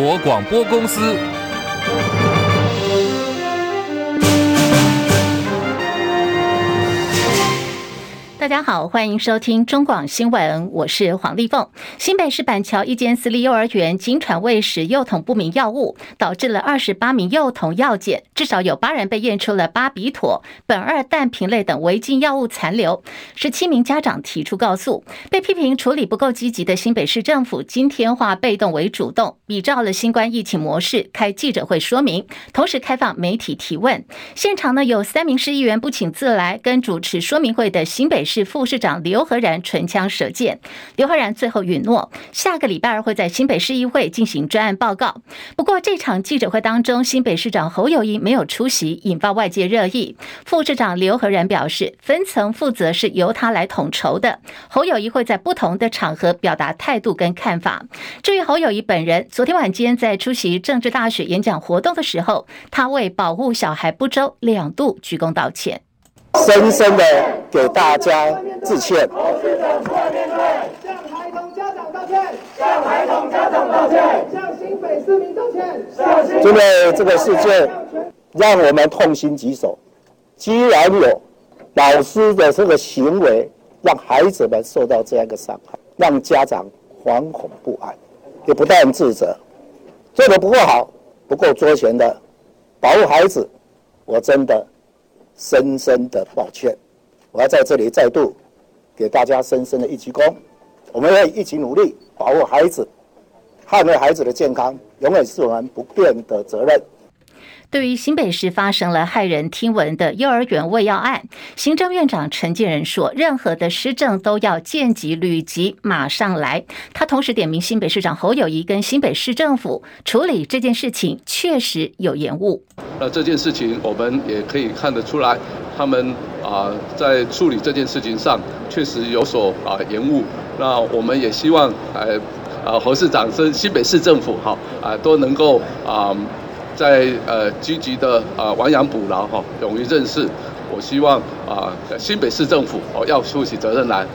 国广播公司。大家好，欢迎收听中广新闻，我是黄丽凤。新北市板桥一间私立幼儿园经传喂食幼童不明药物，导致了二十八名幼童药检，至少有八人被验出了巴比妥、苯二氮平类等违禁药物残留。十七名家长提出告诉，被批评处理不够积极的新北市政府，今天化被动为主动，比照了新冠疫情模式开记者会说明，同时开放媒体提问。现场呢有三名市议员不请自来，跟主持说明会的新北市。副市长刘和然唇枪舌剑，刘和然最后允诺，下个礼拜二会在新北市议会进行专案报告。不过这场记者会当中，新北市长侯友谊没有出席，引发外界热议。副市长刘和然表示，分层负责是由他来统筹的，侯友谊会在不同的场合表达态度跟看法。至于侯友谊本人，昨天晚间在出席政治大学演讲活动的时候，他为保护小孩不周两度鞠躬道歉。深深的给大家致歉。向孩童家长道歉，向孩童家长道歉，向新北市民道歉。因为这个事件让我们痛心疾首。既然有老师的这个行为让孩子们受到这样一个伤害，让家长惶恐不安，也不但自责，做的不够好，不够周全的保护孩子，我真的。深深的抱歉，我要在这里再度给大家深深的一鞠躬。我们要一起努力保护孩子，捍卫孩子的健康，永远是我们不变的责任。对于新北市发生了骇人听闻的幼儿园喂药案，行政院长陈建仁说，任何的施政都要见急履及，马上来。他同时点名新北市长侯友宜跟新北市政府处理这件事情确实有延误。那这件事情我们也可以看得出来，他们啊在处理这件事情上确实有所啊延误。那我们也希望呃啊侯市长跟新北市政府哈啊都能够啊。在呃积极的啊亡羊补牢哈，勇于认识。我希望啊新北市政府哦要负起责任来。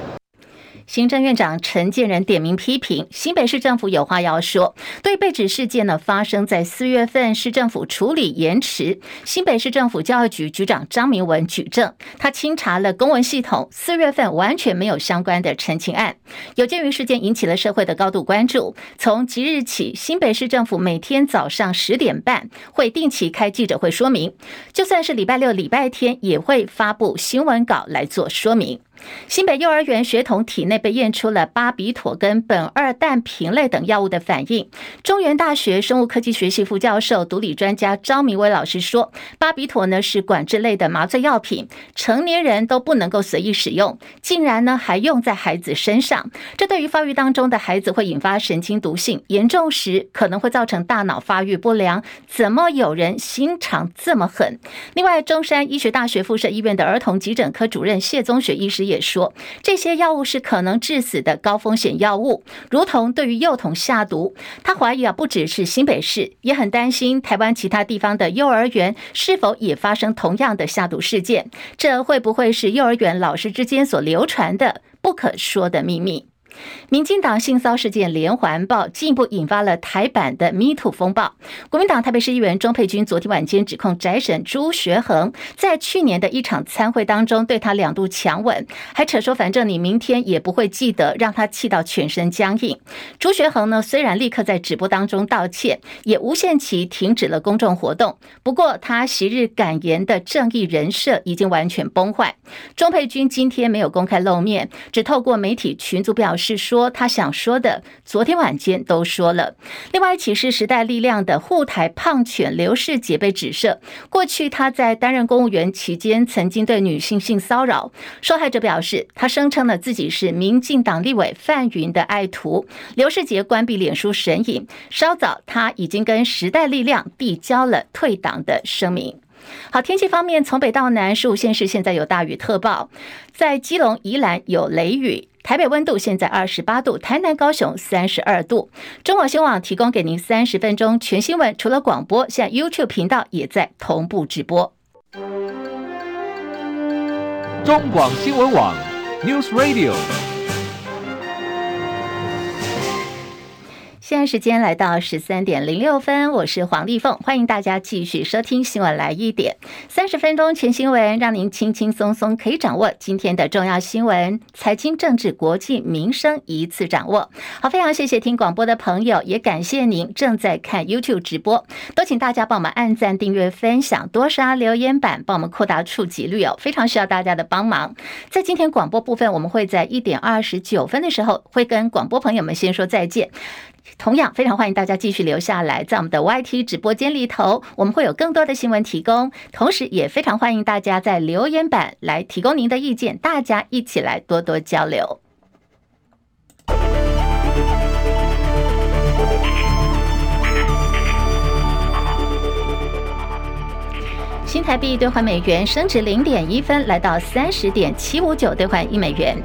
行政院长陈建仁点名批评新北市政府有话要说，对被指事件呢发生在四月份，市政府处理延迟。新北市政府教育局局长张明文举证，他清查了公文系统，四月份完全没有相关的陈情案。有鉴于事件引起了社会的高度关注，从即日起，新北市政府每天早上十点半会定期开记者会说明，就算是礼拜六、礼拜天也会发布新闻稿来做说明。新北幼儿园学童体内被验出了巴比妥跟苯二氮平类等药物的反应。中原大学生物科技学系副教授、毒理专家张明威老师说，巴比妥呢是管制类的麻醉药品，成年人都不能够随意使用，竟然呢还用在孩子身上，这对于发育当中的孩子会引发神经毒性，严重时可能会造成大脑发育不良。怎么有人心肠这么狠？另外，中山医学大学附设医院的儿童急诊科主任谢宗学医师也。也说这些药物是可能致死的高风险药物，如同对于幼童下毒。他怀疑啊，不只是新北市，也很担心台湾其他地方的幼儿园是否也发生同样的下毒事件。这会不会是幼儿园老师之间所流传的不可说的秘密？民进党性骚事件连环爆，进一步引发了台版的 Me Too 风暴。国民党台北市议员钟佩君昨天晚间指控宅神朱学恒在去年的一场餐会当中对他两度强吻，还扯说反正你明天也不会记得，让他气到全身僵硬。朱学恒呢，虽然立刻在直播当中道歉，也无限期停止了公众活动，不过他昔日敢言的正义人设已经完全崩坏。钟佩君今天没有公开露面，只透过媒体群组表示。是说他想说的，昨天晚间都说了。另外一起是时代力量的护台胖犬刘世杰被指涉，过去他在担任公务员期间曾经对女性性骚扰。受害者表示，他声称了自己是民进党立委范云的爱徒。刘世杰关闭脸书神隐，稍早他已经跟时代力量递交了退党的声明。好，天气方面，从北到南，十五县市现在有大雨特报，在基隆、宜兰有雷雨。台北温度现在二十八度，台南、高雄三十二度。中广新闻网提供给您三十分钟全新闻，除了广播，现在 YouTube 频道也在同步直播。中广新闻网 News Radio。现在时间来到十三点零六分，我是黄丽凤，欢迎大家继续收听新闻来一点三十分钟全新闻，让您轻轻松松可以掌握今天的重要新闻、财经、政治、国际、民生一次掌握。好，非常谢谢听广播的朋友，也感谢您正在看 YouTube 直播，都请大家帮我们按赞、订阅、分享，多刷留言板，帮我们扩大触及率哦，非常需要大家的帮忙。在今天广播部分，我们会在一点二十九分的时候，会跟广播朋友们先说再见。同样非常欢迎大家继续留下来，在我们的 YT 直播间里头，我们会有更多的新闻提供。同时，也非常欢迎大家在留言板来提供您的意见，大家一起来多多交流。新台币兑换美元升值零点一分，来到三十点七五九兑换一美元。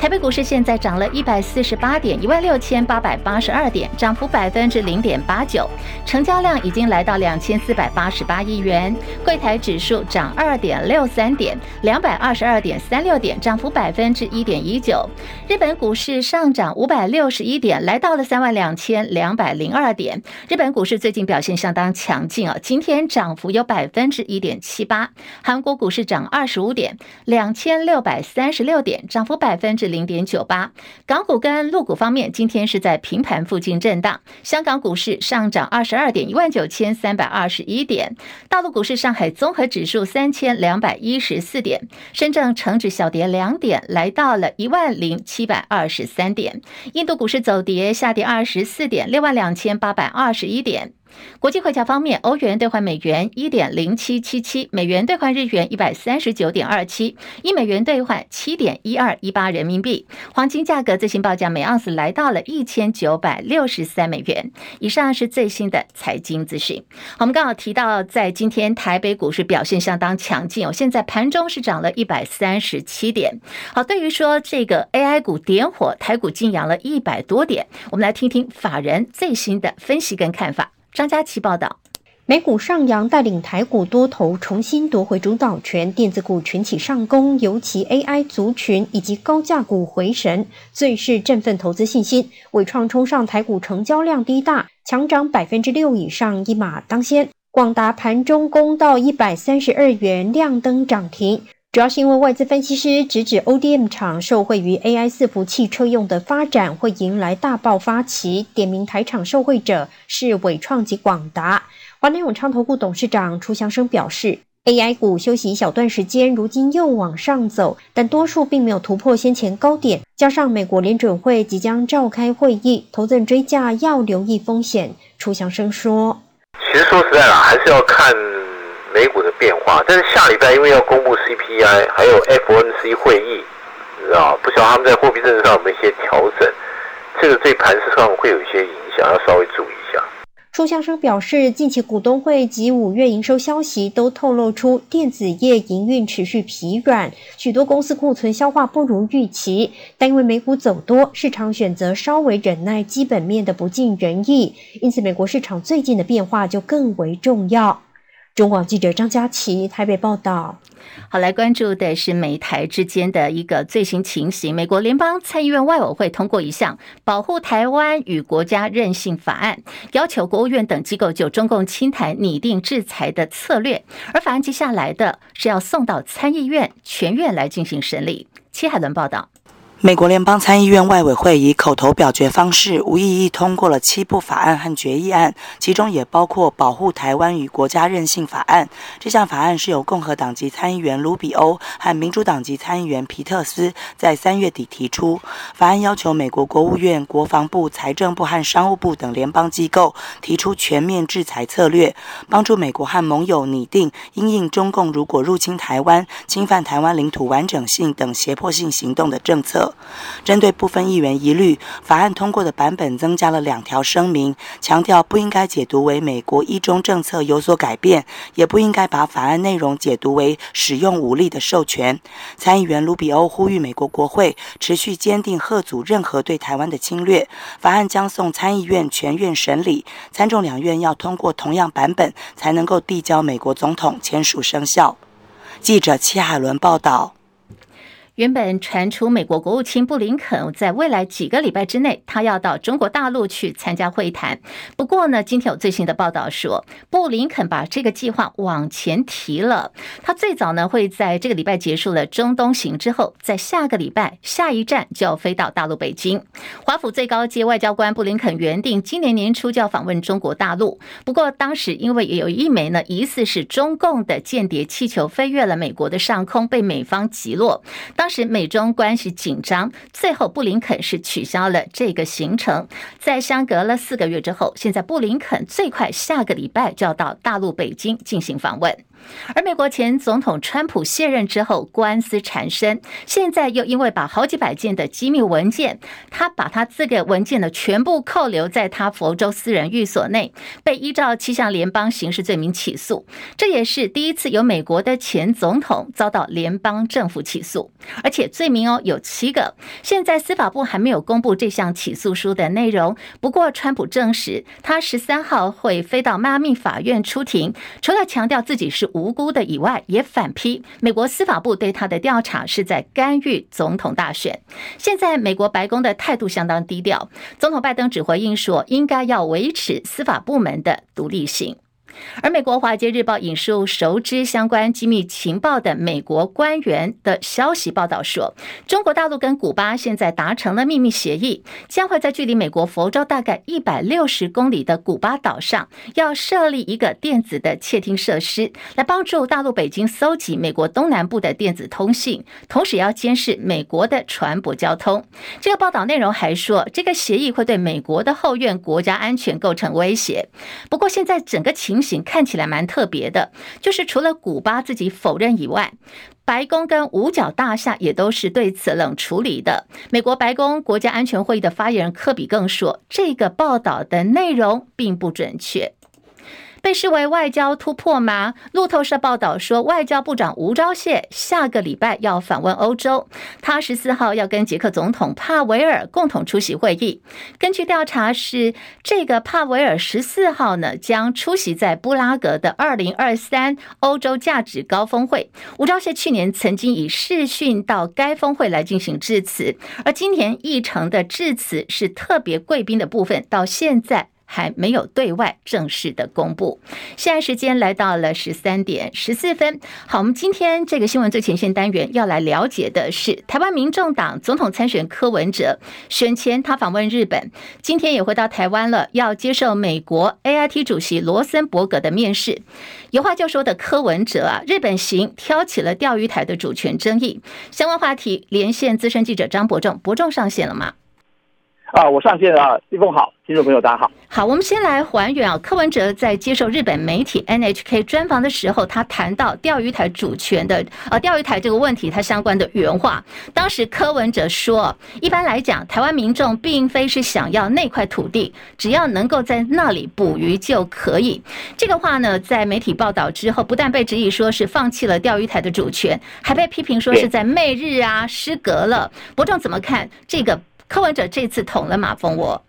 台北股市现在涨了一百四十八点，一万六千八百八十二点，涨幅百分之零点八九，成交量已经来到两千四百八十八亿元。柜台指数涨二点六三点，两百二十二点三六点，涨幅百分之一点一九。日本股市上涨五百六十一点，来到了三万两千两百零二点。日本股市最近表现相当强劲啊，今天涨幅有百分之一点。七八，韩国股市涨二十五点，两千六百三十六点，涨幅百分之零点九八。港股跟陆股方面，今天是在平盘附近震荡。香港股市上涨二十二点，一万九千三百二十一点。大陆股市，上海综合指数三千两百一十四点，深圳成指小跌两点，来到了一万零七百二十三点。印度股市走跌，下跌二十四点，六万两千八百二十一点。国际汇价方面，欧元兑换美元一点零七七七，美元兑换日元一百三十九点二七，一美元兑换七点一二一八人民币。黄金价格最新报价每盎司来到了一千九百六十三美元。以上是最新的财经资讯。我们刚好提到，在今天台北股市表现相当强劲哦，现在盘中是涨了一百三十七点。好，对于说这个 AI 股点火，台股竟扬了一百多点，我们来听听法人最新的分析跟看法。张佳琪报道，美股上扬带领台股多头重新夺回主导权，电子股群起上攻，尤其 AI 族群以及高价股回神，最是振奋投资信心。伟创冲上台股成交量低大，强涨百分之六以上，一马当先。广达盘中攻到一百三十二元，亮灯涨停。主要是因为外资分析师直指 ODM 厂受惠于 AI 伺服汽车用的发展，会迎来大爆发期。点名台厂受惠者是伟创及广达。华南永昌投顾董事长楚祥生表示，AI 股休息一小段时间，如今又往上走，但多数并没有突破先前高点。加上美国联准会即将召开会议，投资人追价要留意风险。楚祥生说：“其实说实在啦，还是要看。”美股的变化，但是下礼拜因为要公布 CPI，还有 FOMC 会议，你知道不晓得他们在货币政策上有没有一些调整，这个对盘势上会有一些影响，要稍微注意一下。楚祥生表示，近期股东会及五月营收消息都透露出电子业营运持续疲软，许多公司库存消化不如预期，但因为美股走多，市场选择稍微忍耐基本面的不尽人意，因此美国市场最近的变化就更为重要。中广记者张佳琪台北报道。好，来关注的是美台之间的一个最新情形。美国联邦参议院外委会通过一项保护台湾与国家韧性法案，要求国务院等机构就中共侵台拟定制裁的策略。而法案接下来的是要送到参议院全院来进行审理。戚海伦报道。美国联邦参议院外委会以口头表决方式无异议通过了七部法案和决议案，其中也包括保护台湾与国家韧性法案。这项法案是由共和党籍参议员卢比欧和民主党籍参议员皮特斯在三月底提出。法案要求美国国务院、国防部、财政部和商务部等联邦机构提出全面制裁策略，帮助美国和盟友拟定因应中共如果入侵台湾、侵犯台湾领土完整性等胁迫性行动的政策。针对部分议员疑虑，法案通过的版本增加了两条声明，强调不应该解读为美国一中政策有所改变，也不应该把法案内容解读为使用武力的授权。参议员卢比欧呼吁美国国会持续坚定贺阻任何对台湾的侵略。法案将送参议院全院审理，参众两院要通过同样版本，才能够递交美国总统签署生效。记者戚海伦报道。原本传出美国国务卿布林肯在未来几个礼拜之内，他要到中国大陆去参加会谈。不过呢，今天有最新的报道说，布林肯把这个计划往前提了。他最早呢会在这个礼拜结束了中东行之后，在下个礼拜下一站就要飞到大陆北京。华府最高阶外交官布林肯原定今年年初就要访问中国大陆，不过当时因为也有一枚呢疑似是中共的间谍气球飞越了美国的上空，被美方击落。当当时美中关系紧张，最后布林肯是取消了这个行程。在相隔了四个月之后，现在布林肯最快下个礼拜就要到大陆北京进行访问。而美国前总统川普卸任之后，官司缠身，现在又因为把好几百件的机密文件，他把他这个文件呢全部扣留在他佛州私人寓所内，被依照七项联邦刑事罪名起诉。这也是第一次由美国的前总统遭到联邦政府起诉，而且罪名哦有七个。现在司法部还没有公布这项起诉书的内容，不过川普证实他十三号会飞到迈阿密法院出庭，除了强调自己是。无辜的以外，也反批美国司法部对他的调查是在干预总统大选。现在美国白宫的态度相当低调，总统拜登只回应说，应该要维持司法部门的独立性。而美国《华尔街日报》引述熟知相关机密情报的美国官员的消息报道说，中国大陆跟古巴现在达成了秘密协议，将会在距离美国佛州大概一百六十公里的古巴岛上，要设立一个电子的窃听设施，来帮助大陆北京搜集美国东南部的电子通信，同时要监视美国的船舶交通。这个报道内容还说，这个协议会对美国的后院国家安全构成威胁。不过，现在整个情看起来蛮特别的，就是除了古巴自己否认以外，白宫跟五角大厦也都是对此冷处理的。美国白宫国家安全会议的发言人科比更说，这个报道的内容并不准确。被视为外交突破吗？路透社报道说，外交部长吴钊燮下个礼拜要访问欧洲，他十四号要跟捷克总统帕维尔共同出席会议。根据调查是，这个帕维尔十四号呢将出席在布拉格的二零二三欧洲价值高峰会。吴钊燮去年曾经以视讯到该峰会来进行致辞，而今年议程的致辞是特别贵宾的部分，到现在。还没有对外正式的公布。现在时间来到了十三点十四分。好，我们今天这个新闻最前线单元要来了解的是，台湾民众党总统参选柯文哲选前他访问日本，今天也回到台湾了，要接受美国 AIT 主席罗森伯格的面试。有话就说的柯文哲啊，日本行挑起了钓鱼台的主权争议。相关话题连线资深记者张伯仲，伯仲上线了吗？啊，我上线了，立峰好，听众朋友大家好。好，我们先来还原啊，柯文哲在接受日本媒体 NHK 专访的时候，他谈到钓鱼台主权的呃钓鱼台这个问题，他相关的原话。当时柯文哲说，一般来讲，台湾民众并非是想要那块土地，只要能够在那里捕鱼就可以。这个话呢，在媒体报道之后，不但被质疑说是放弃了钓鱼台的主权，还被批评说是在媚日啊，失格了。伯仲怎么看这个？柯文哲这次捅了马蜂窝。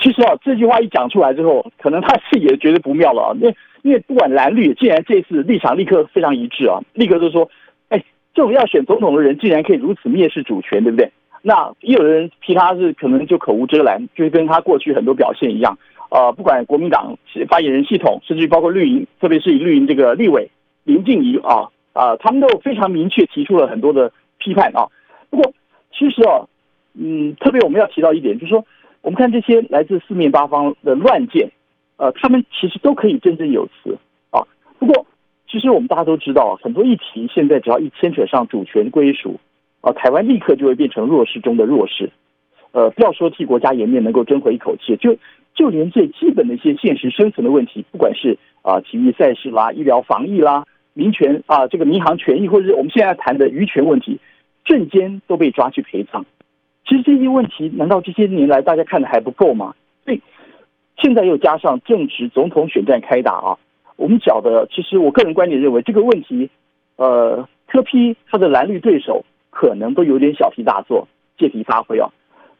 其实啊，这句话一讲出来之后，可能他自己也觉得不妙了啊。因为因为不管蓝绿，既然这次立场立刻非常一致啊，立刻就说：“哎，这种要选总统的人，竟然可以如此蔑视主权，对不对？”那也有人批他是可能就口无遮拦，就是跟他过去很多表现一样。呃，不管国民党发言人系统，甚至于包括绿营，特别是以绿营这个立委林静怡啊啊，他们都非常明确提出了很多的批判啊。不过其实啊。嗯，特别我们要提到一点，就是说，我们看这些来自四面八方的乱箭，呃，他们其实都可以振振有词啊。不过，其实我们大家都知道，很多议题现在只要一牵扯上主权归属，啊，台湾立刻就会变成弱势中的弱势。呃，不要说替国家颜面能够争回一口气，就就连最基本的一些现实生存的问题，不管是啊体育赛事啦、医疗防疫啦、民权啊这个民航权益，或者是我们现在谈的渔权问题，瞬间都被抓去陪葬。其实这些问题，难道这些年来大家看的还不够吗？所以现在又加上正值总统选战开打啊，我们觉得，其实我个人观点认为，这个问题，呃，柯批他的蓝绿对手可能都有点小题大做，借题发挥啊。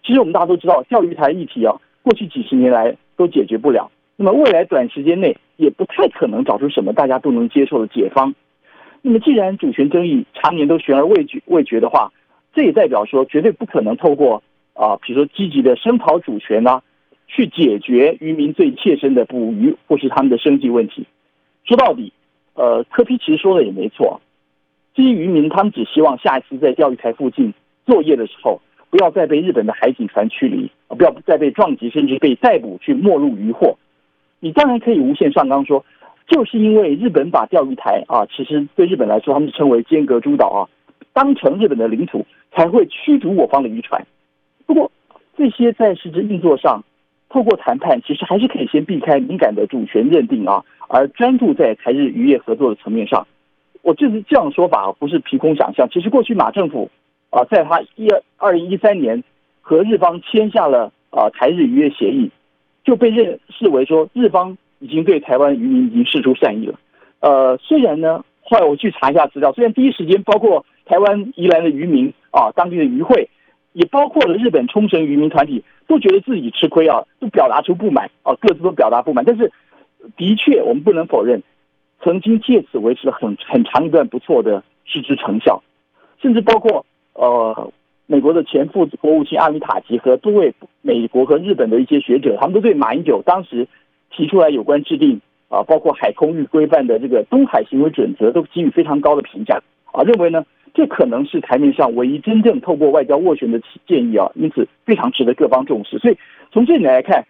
其实我们大家都知道，钓鱼台议题啊，过去几十年来都解决不了，那么未来短时间内也不太可能找出什么大家都能接受的解方。那么既然主权争议常年都悬而未决未决的话，这也代表说绝对不可能透过啊，比如说积极的声讨主权啊，去解决渔民最切身的捕鱼或是他们的生计问题。说到底，呃，柯 P 其实说的也没错，这些渔民他们只希望下一次在钓鱼台附近作业的时候，不要再被日本的海警船驱离，不要再被撞击，甚至被逮捕去没入渔获。你当然可以无限上纲说，就是因为日本把钓鱼台啊，其实对日本来说，他们称为尖阁诸岛啊，当成日本的领土，才会驱逐我方的渔船。不过这些在实质运作上，透过谈判，其实还是可以先避开敏感的主权认定啊，而专注在台日渔业合作的层面上。我这是这样说法，不是凭空想象。其实过去马政府。啊，在他一二零一三年和日方签下了啊台日渔业协议，就被认视为说日方已经对台湾渔民已经释出善意了。呃，虽然呢，后来我去查一下资料，虽然第一时间包括台湾宜兰的渔民啊，当地的渔会，也包括了日本冲绳渔民团体，都觉得自己吃亏啊，都表达出不满啊，各自都表达不满。但是的确，我们不能否认，曾经借此维持了很很长一段不错的实质成效，甚至包括。呃，美国的前副国务卿阿米塔吉和多位美国和日本的一些学者，他们都对马英九当时提出来有关制定啊，包括海空域规范的这个东海行为准则，都给予非常高的评价啊，认为呢，这可能是台面上唯一真正透过外交斡旋的建议啊，因此非常值得各方重视。所以从这里来看，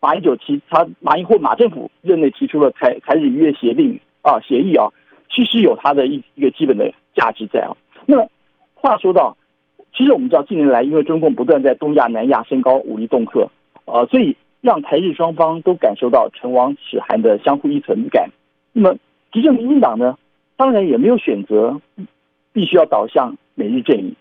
马英九提他马英或马政府任内提出了台台日渔业协定啊协议啊，其实有它的一一个基本的价值在啊，那么。话说到，其实我们知道近年来，因为中共不断在东亚、南亚升高武力恫吓，呃，所以让台日双方都感受到唇亡齿寒的相互依存感。那么，执政民进党呢，当然也没有选择必须要导向美日阵营。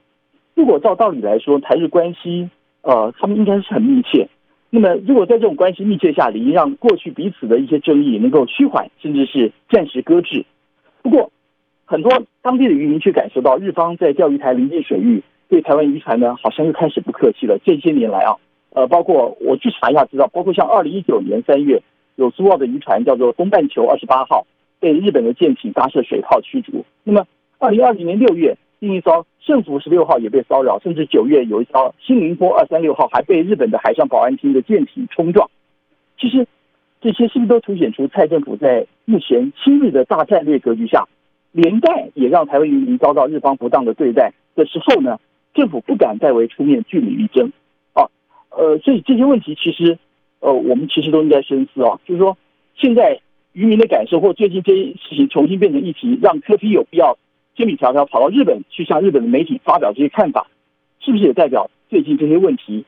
如果照道理来说，台日关系，呃，他们应该是很密切。那么，如果在这种关系密切下，理应让过去彼此的一些争议能够趋缓，甚至是暂时搁置。不过，很多当地的渔民却感受到，日方在钓鱼台临近水域对台湾渔船呢，好像又开始不客气了。这些年来啊，呃，包括我去查一下资料，包括像二零一九年三月，有苏澳的渔船叫做东半球二十八号，被日本的舰艇发射水炮驱逐。那么二零二零年六月，另一艘胜福十六号也被骚扰，甚至九月有一艘新宁波二三六号还被日本的海上保安厅的舰艇冲撞。其实这些是不是都凸显出蔡政府在目前亲日的大战略格局下？连带也让台湾渔民遭到日方不当的对待的时候呢，政府不敢再为出面据理力争，啊，呃，所以这些问题其实，呃，我们其实都应该深思啊。就是说，现在渔民的感受，或最近这些事情重新变成议题，让柯 P 有必要千里迢迢跑到日本去向日本的媒体发表这些看法，是不是也代表最近这些问题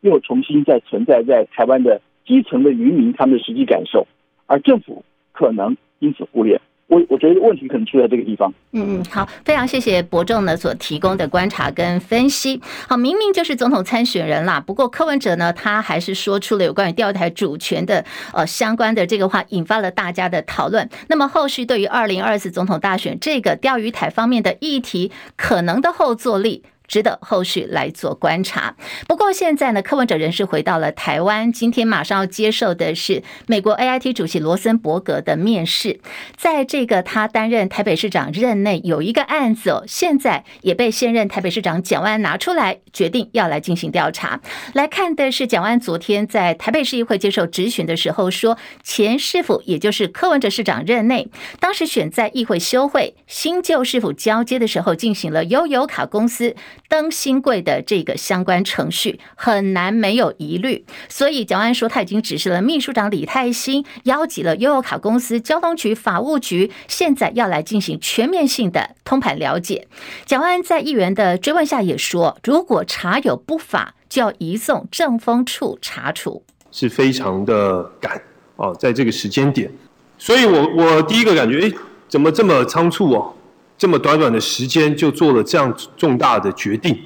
又重新在存在在台湾的基层的渔民他们的实际感受，而政府可能因此忽略。我我觉得问题可能出在这个地方。嗯嗯，好，非常谢谢伯仲呢所提供的观察跟分析。好，明明就是总统参选人啦，不过柯文哲呢，他还是说出了有关于钓鱼台主权的呃相关的这个话，引发了大家的讨论。那么后续对于二零二四总统大选这个钓鱼台方面的议题，可能的后坐力。值得后续来做观察。不过现在呢，柯文哲人士回到了台湾，今天马上要接受的是美国 AIT 主席罗森伯格的面试。在这个他担任台北市长任内，有一个案子哦，现在也被现任台北市长蒋万拿出来，决定要来进行调查。来看的是蒋万昨天在台北市议会接受质询的时候说，前市府也就是柯文哲市长任内，当时选在议会休会，新旧市府交接的时候，进行了悠游卡公司。登新贵的这个相关程序很难没有疑虑，所以蒋万安说他已经指示了秘书长李泰兴，邀集了悠游卡公司、交通局、法务局，现在要来进行全面性的通盘了解。蒋万安在议员的追问下也说，如果查有不法，就要移送政风处查处，是非常的赶哦，在这个时间点，所以我我第一个感觉，哎，怎么这么仓促哦？这么短短的时间就做了这样重大的决定，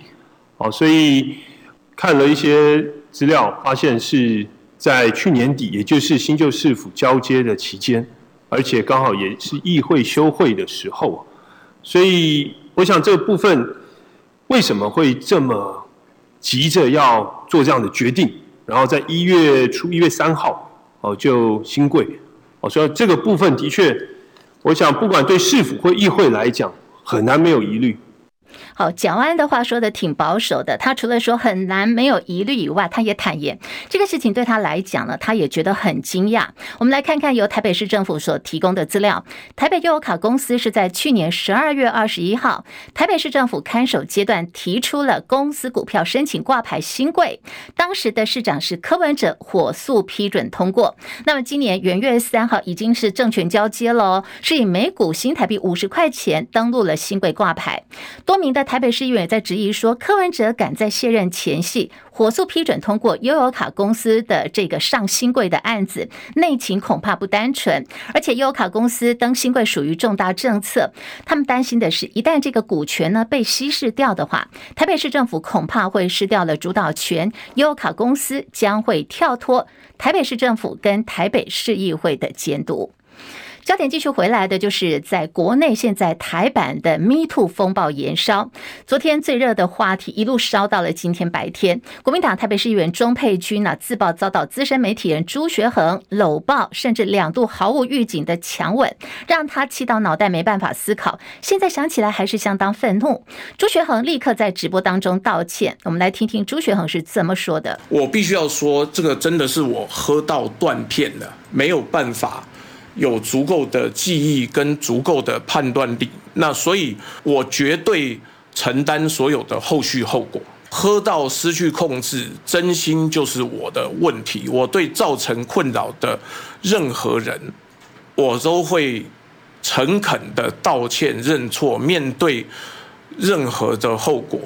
好，所以看了一些资料，发现是在去年底，也就是新旧市府交接的期间，而且刚好也是议会休会的时候，所以我想这个部分为什么会这么急着要做这样的决定，然后在一月初一月三号哦就新贵，哦，所以这个部分的确。我想不管对市府或议会来讲，很难没有疑虑。好，蒋安的话说的挺保守的。他除了说很难没有疑虑以外，他也坦言这个事情对他来讲呢，他也觉得很惊讶。我们来看看由台北市政府所提供的资料。台北悠游卡公司是在去年十二月二十一号，台北市政府看守阶段提出了公司股票申请挂牌新柜，当时的市长是柯文哲，火速批准通过。那么今年元月三号已经是政权交接了，是以每股新台币五十块钱登录了新柜挂牌，多的。台北市议员也在质疑说，柯文哲赶在卸任前夕火速批准通过悠游卡公司的这个上新柜的案子，内情恐怕不单纯。而且悠游卡公司登新柜属于重大政策，他们担心的是，一旦这个股权呢被稀释掉的话，台北市政府恐怕会失掉了主导权，悠游卡公司将会跳脱台北市政府跟台北市议会的监督。焦点继续回来的就是在国内，现在台版的 Me Too 风暴延烧。昨天最热的话题一路烧到了今天白天。国民党台北市议员钟沛君啊，自曝遭到资深媒体人朱学恒搂抱，甚至两度毫无预警的强吻，让他气到脑袋没办法思考。现在想起来还是相当愤怒。朱学恒立刻在直播当中道歉。我们来听听朱学恒是怎么说的：“我必须要说，这个真的是我喝到断片了，没有办法。”有足够的记忆跟足够的判断力，那所以我绝对承担所有的后续后果。喝到失去控制，真心就是我的问题。我对造成困扰的任何人，我都会诚恳的道歉认错，面对任何的后果。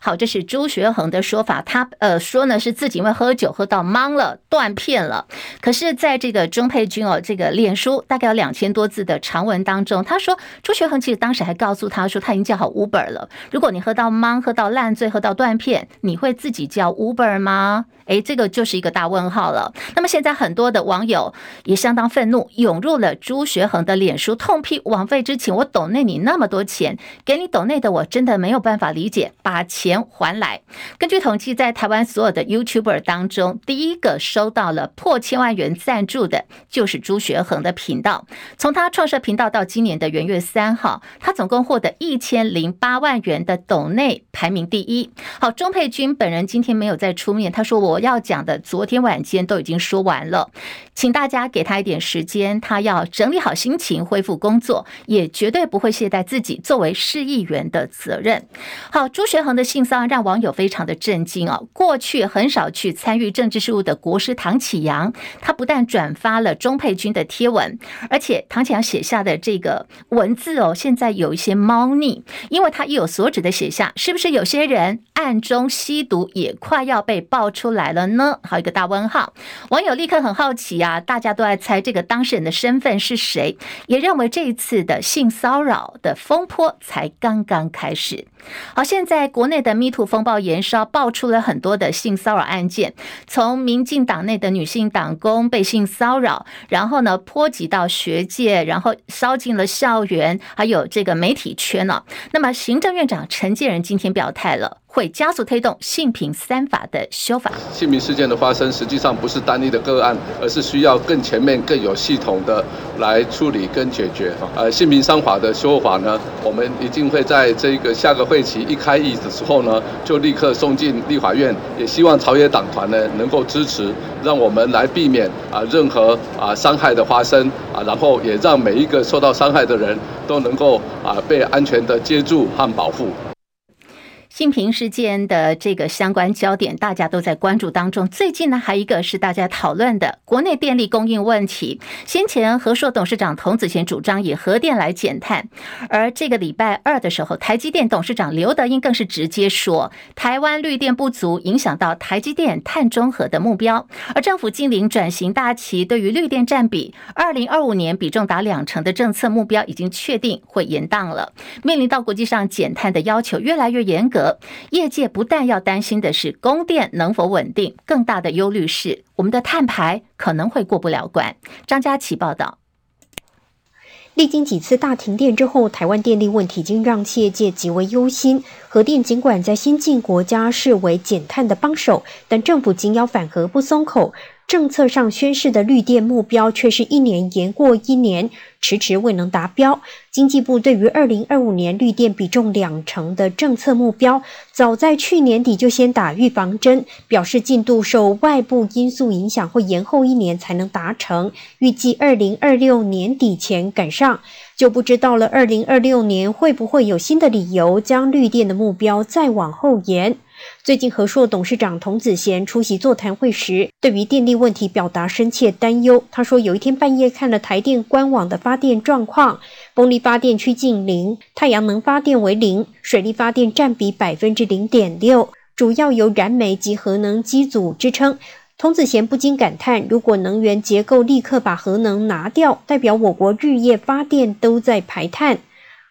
好，这是朱学恒的说法。他呃说呢，是自己因为喝酒喝到懵了，断片了。可是，在这个钟沛君哦，这个脸书大概有两千多字的长文当中，他说朱学恒其实当时还告诉他说，他已经叫好 Uber 了。如果你喝到懵、喝到烂醉、喝到断片，你会自己叫 Uber 吗？诶，这个就是一个大问号了。那么现在很多的网友也相当愤怒，涌入了朱学恒的脸书，痛批枉费之情。我抖内你那么多钱，给你抖内的我真的没有办法理解，把钱还来。根据统计，在台湾所有的 YouTuber 当中，第一个收到了破千万元赞助的，就是朱学恒的频道。从他创设频道到今年的元月三号，他总共获得一千零八万元的抖内，排名第一。好，钟佩君本人今天没有再出面，他说我。要讲的，昨天晚间都已经说完了，请大家给他一点时间，他要整理好心情，恢复工作，也绝对不会懈怠自己作为市议员的责任。好，朱学恒的性骚让网友非常的震惊哦。过去很少去参与政治事务的国师唐启阳，他不但转发了钟佩君的贴文，而且唐启阳写下的这个文字哦，现在有一些猫腻，因为他意有所指的写下，是不是有些人暗中吸毒也快要被爆出来了呢？好，一个大问号。网友立刻很好奇啊，大家都在猜这个当事人的身份是谁，也认为这一次的性骚扰的风波才刚刚开始。好，现在国内的迷途风暴延烧，爆出了很多的性骚扰案件，从民进党内的女性党工被性骚扰，然后呢，波及到学界，然后烧进了校园，还有这个媒体圈了。那么，行政院长陈建仁今天表态了。会加速推动性平三法的修法。性平事件的发生，实际上不是单一的个案，而是需要更全面、更有系统的来处理跟解决。呃，性平三法的修法呢，我们一定会在这个下个会期一开议的时候呢，就立刻送进立法院。也希望朝野党团呢能够支持，让我们来避免啊任何啊伤害的发生啊，然后也让每一个受到伤害的人都能够啊被安全的接住和保护。性平事件的这个相关焦点，大家都在关注当中。最近呢，还有一个是大家讨论的国内电力供应问题。先前和硕董事长童子贤主张以核电来减碳，而这个礼拜二的时候，台积电董事长刘德英更是直接说，台湾绿电不足，影响到台积电碳中和的目标。而政府净零转型大旗，对于绿电占比，二零二五年比重达两成的政策目标已经确定会延宕了。面临到国际上减碳的要求越来越严格。业界不但要担心的是供电能否稳定，更大的忧虑是我们的碳排可能会过不了关。张佳琪报道。历经几次大停电之后，台湾电力问题已经让企业界极为忧心。核电尽管在先进国家视为减碳的帮手，但政府紧咬反核不松口。政策上宣示的绿电目标却是一年延过一年，迟迟未能达标。经济部对于二零二五年绿电比重两成的政策目标，早在去年底就先打预防针，表示进度受外部因素影响，会延后一年才能达成，预计二零二六年底前赶上。就不知道了，二零二六年会不会有新的理由将绿电的目标再往后延？最近和硕董事长童子贤出席座谈会时，对于电力问题表达深切担忧。他说，有一天半夜看了台电官网的发电状况，风力发电趋近零，太阳能发电为零，水力发电占比百分之零点六，主要由燃煤及核能机组支撑。童子贤不禁感叹：如果能源结构立刻把核能拿掉，代表我国日夜发电都在排碳。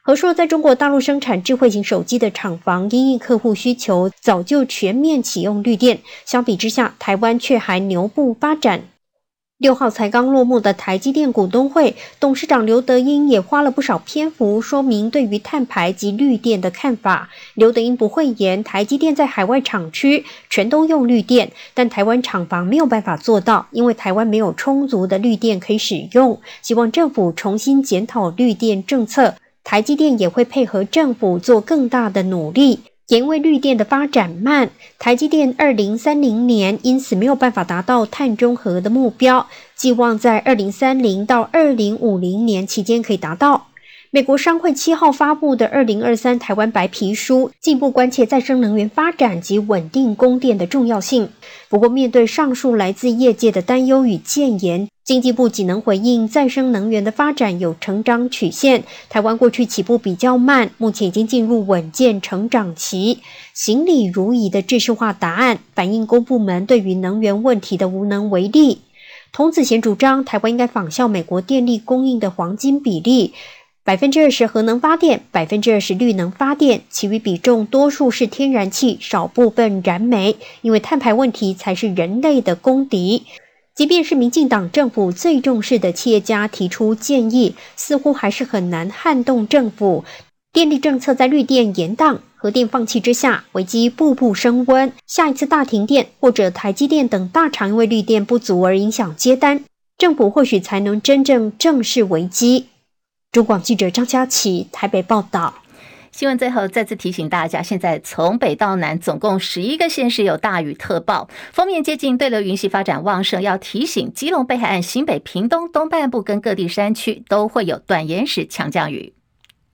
和硕在中国大陆生产智慧型手机的厂房，因应客户需求，早就全面启用绿电。相比之下，台湾却还牛步发展。六号才刚落幕的台积电股东会，董事长刘德音也花了不少篇幅说明对于碳排及绿电的看法。刘德音不讳言，台积电在海外厂区全都用绿电，但台湾厂房没有办法做到，因为台湾没有充足的绿电可以使用。希望政府重新检讨绿电政策，台积电也会配合政府做更大的努力。因为绿电的发展慢，台积电二零三零年因此没有办法达到碳中和的目标，寄望在二零三零到二零五零年期间可以达到。美国商会七号发布的二零二三台湾白皮书，进一步关切再生能源发展及稳定供电的重要性。不过，面对上述来自业界的担忧与建言。经济部仅能回应再生能源的发展有成长曲线，台湾过去起步比较慢，目前已经进入稳健成长期。行礼如仪的制式化答案，反映公部门对于能源问题的无能为力。童子贤主张，台湾应该仿效美国电力供应的黄金比例：百分之二十核能发电，百分之二十绿能发电，其余比重多数是天然气，少部分燃煤，因为碳排问题才是人类的公敌。即便是民进党政府最重视的企业家提出建议，似乎还是很难撼动政府。电力政策在绿电延宕、核电放弃之下，危机步步升温。下一次大停电，或者台积电等大厂因为绿电不足而影响接单，政府或许才能真正正视危机。中广记者张佳琪台北报道。新闻最后再次提醒大家，现在从北到南总共十一个县市有大雨特报，锋面接近对流云系发展旺盛，要提醒基隆北海岸、新北、屏东东半部跟各地山区都会有短延时强降雨。